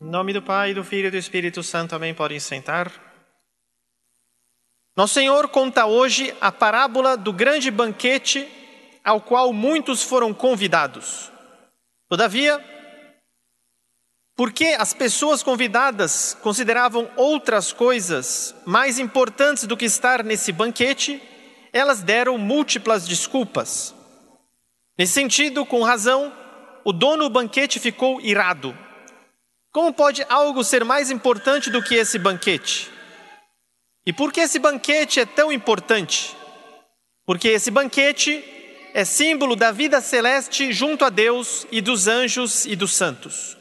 Em nome do Pai, do Filho e do Espírito Santo, amém. Podem sentar. Nosso Senhor conta hoje a parábola do grande banquete ao qual muitos foram convidados. Todavia, porque as pessoas convidadas consideravam outras coisas mais importantes do que estar nesse banquete, elas deram múltiplas desculpas. Nesse sentido, com razão, o dono do banquete ficou irado. Como pode algo ser mais importante do que esse banquete? E por que esse banquete é tão importante? Porque esse banquete é símbolo da vida celeste junto a Deus e dos anjos e dos santos.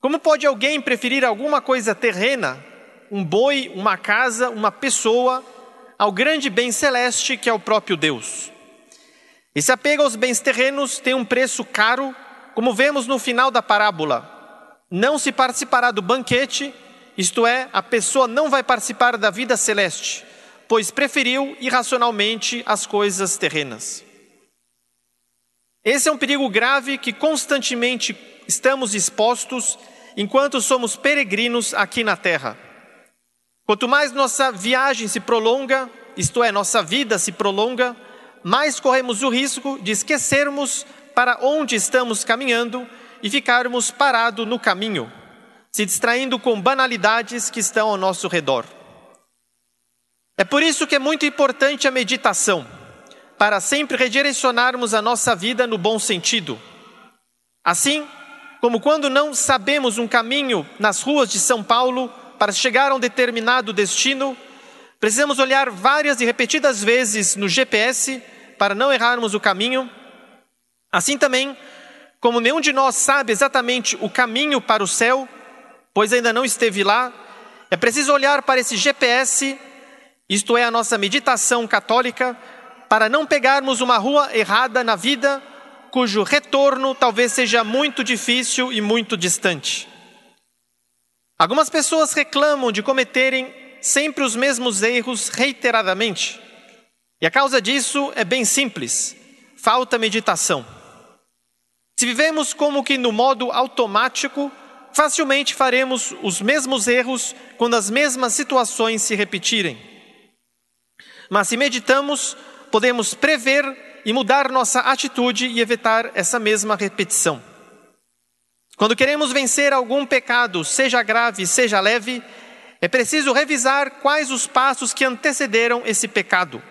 Como pode alguém preferir alguma coisa terrena, um boi, uma casa, uma pessoa, ao grande bem celeste que é o próprio Deus? Esse apego aos bens terrenos tem um preço caro, como vemos no final da parábola não se participará do banquete, isto é, a pessoa não vai participar da vida celeste, pois preferiu irracionalmente as coisas terrenas. Esse é um perigo grave que constantemente estamos expostos enquanto somos peregrinos aqui na terra. Quanto mais nossa viagem se prolonga, isto é, nossa vida se prolonga, mais corremos o risco de esquecermos para onde estamos caminhando e ficarmos parados no caminho, se distraindo com banalidades que estão ao nosso redor. É por isso que é muito importante a meditação, para sempre redirecionarmos a nossa vida no bom sentido. Assim, como quando não sabemos um caminho nas ruas de São Paulo para chegar a um determinado destino, precisamos olhar várias e repetidas vezes no GPS para não errarmos o caminho. Assim também, como nenhum de nós sabe exatamente o caminho para o céu, pois ainda não esteve lá, é preciso olhar para esse GPS, isto é, a nossa meditação católica, para não pegarmos uma rua errada na vida, cujo retorno talvez seja muito difícil e muito distante. Algumas pessoas reclamam de cometerem sempre os mesmos erros reiteradamente. E a causa disso é bem simples: falta meditação. Se vivemos como que no modo automático, facilmente faremos os mesmos erros quando as mesmas situações se repetirem. Mas se meditamos, podemos prever e mudar nossa atitude e evitar essa mesma repetição. Quando queremos vencer algum pecado, seja grave, seja leve, é preciso revisar quais os passos que antecederam esse pecado.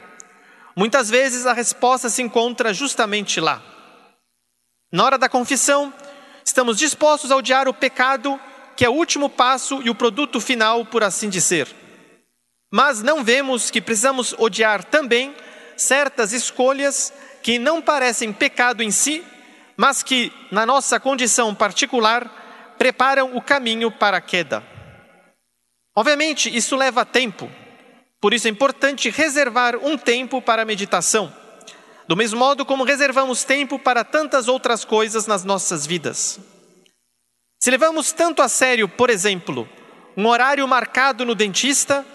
Muitas vezes a resposta se encontra justamente lá. Na hora da confissão, estamos dispostos a odiar o pecado, que é o último passo e o produto final, por assim dizer. Mas não vemos que precisamos odiar também certas escolhas que não parecem pecado em si, mas que, na nossa condição particular, preparam o caminho para a queda. Obviamente, isso leva tempo, por isso é importante reservar um tempo para a meditação do mesmo modo como reservamos tempo para tantas outras coisas nas nossas vidas. Se levamos tanto a sério, por exemplo, um horário marcado no dentista,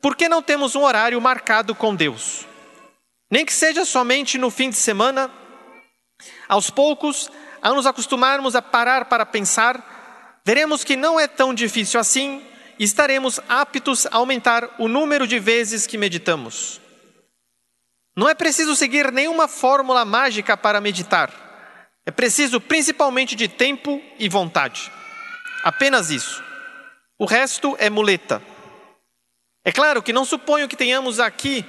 por que não temos um horário marcado com Deus? Nem que seja somente no fim de semana, aos poucos, ao nos acostumarmos a parar para pensar, veremos que não é tão difícil assim e estaremos aptos a aumentar o número de vezes que meditamos. Não é preciso seguir nenhuma fórmula mágica para meditar. É preciso principalmente de tempo e vontade. Apenas isso. O resto é muleta. É claro que não suponho que tenhamos aqui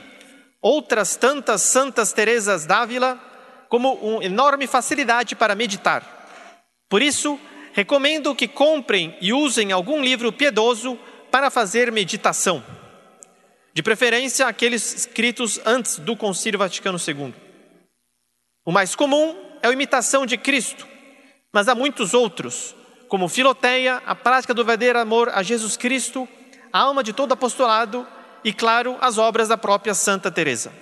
outras tantas Santas Teresas d'Ávila como uma enorme facilidade para meditar. Por isso, recomendo que comprem e usem algum livro piedoso para fazer meditação de preferência aqueles escritos antes do Concílio Vaticano II. O mais comum é a imitação de Cristo, mas há muitos outros, como Filoteia, a prática do verdadeiro amor a Jesus Cristo, a alma de todo apostolado e, claro, as obras da própria Santa Teresa.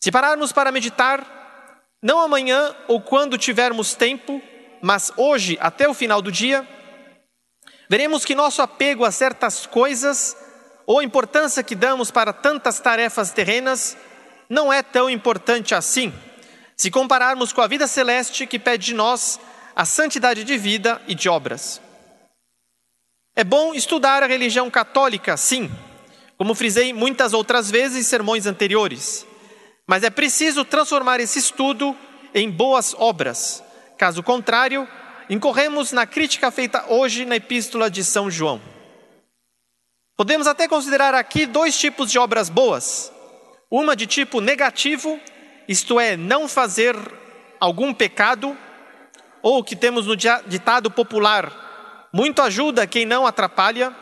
Se pararmos para meditar, não amanhã ou quando tivermos tempo, mas hoje até o final do dia, veremos que nosso apego a certas coisas ou a importância que damos para tantas tarefas terrenas não é tão importante assim, se compararmos com a vida celeste que pede de nós a santidade de vida e de obras. É bom estudar a religião católica, sim, como frisei muitas outras vezes em sermões anteriores, mas é preciso transformar esse estudo em boas obras. Caso contrário, incorremos na crítica feita hoje na Epístola de São João. Podemos até considerar aqui dois tipos de obras boas: uma de tipo negativo, isto é, não fazer algum pecado, ou que temos no ditado popular, muito ajuda quem não atrapalha,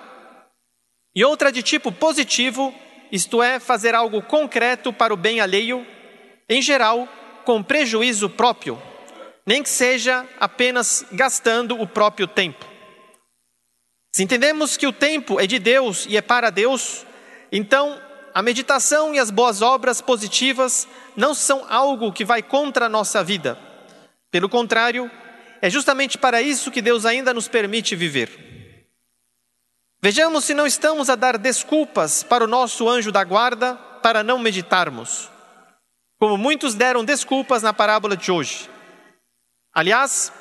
e outra de tipo positivo, isto é, fazer algo concreto para o bem alheio, em geral, com prejuízo próprio, nem que seja apenas gastando o próprio tempo. Se entendemos que o tempo é de Deus e é para Deus, então a meditação e as boas obras positivas não são algo que vai contra a nossa vida. Pelo contrário, é justamente para isso que Deus ainda nos permite viver. Vejamos se não estamos a dar desculpas para o nosso anjo da guarda para não meditarmos, como muitos deram desculpas na parábola de hoje. Aliás,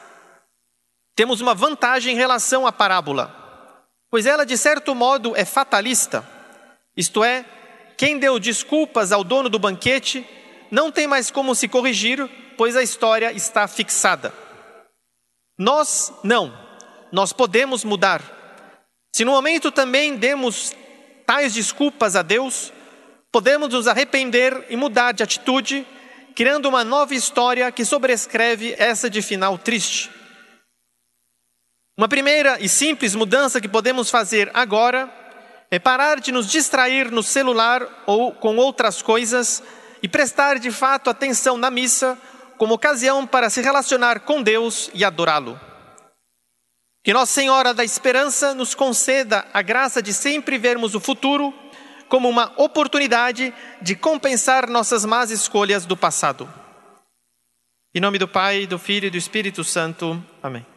temos uma vantagem em relação à parábola, pois ela, de certo modo, é fatalista, isto é, quem deu desculpas ao dono do banquete não tem mais como se corrigir, pois a história está fixada. Nós não, nós podemos mudar. Se no momento também demos tais desculpas a Deus, podemos nos arrepender e mudar de atitude, criando uma nova história que sobrescreve essa de final triste. Uma primeira e simples mudança que podemos fazer agora é parar de nos distrair no celular ou com outras coisas e prestar de fato atenção na missa como ocasião para se relacionar com Deus e adorá-lo. Que Nossa Senhora da Esperança nos conceda a graça de sempre vermos o futuro como uma oportunidade de compensar nossas más escolhas do passado. Em nome do Pai, do Filho e do Espírito Santo. Amém.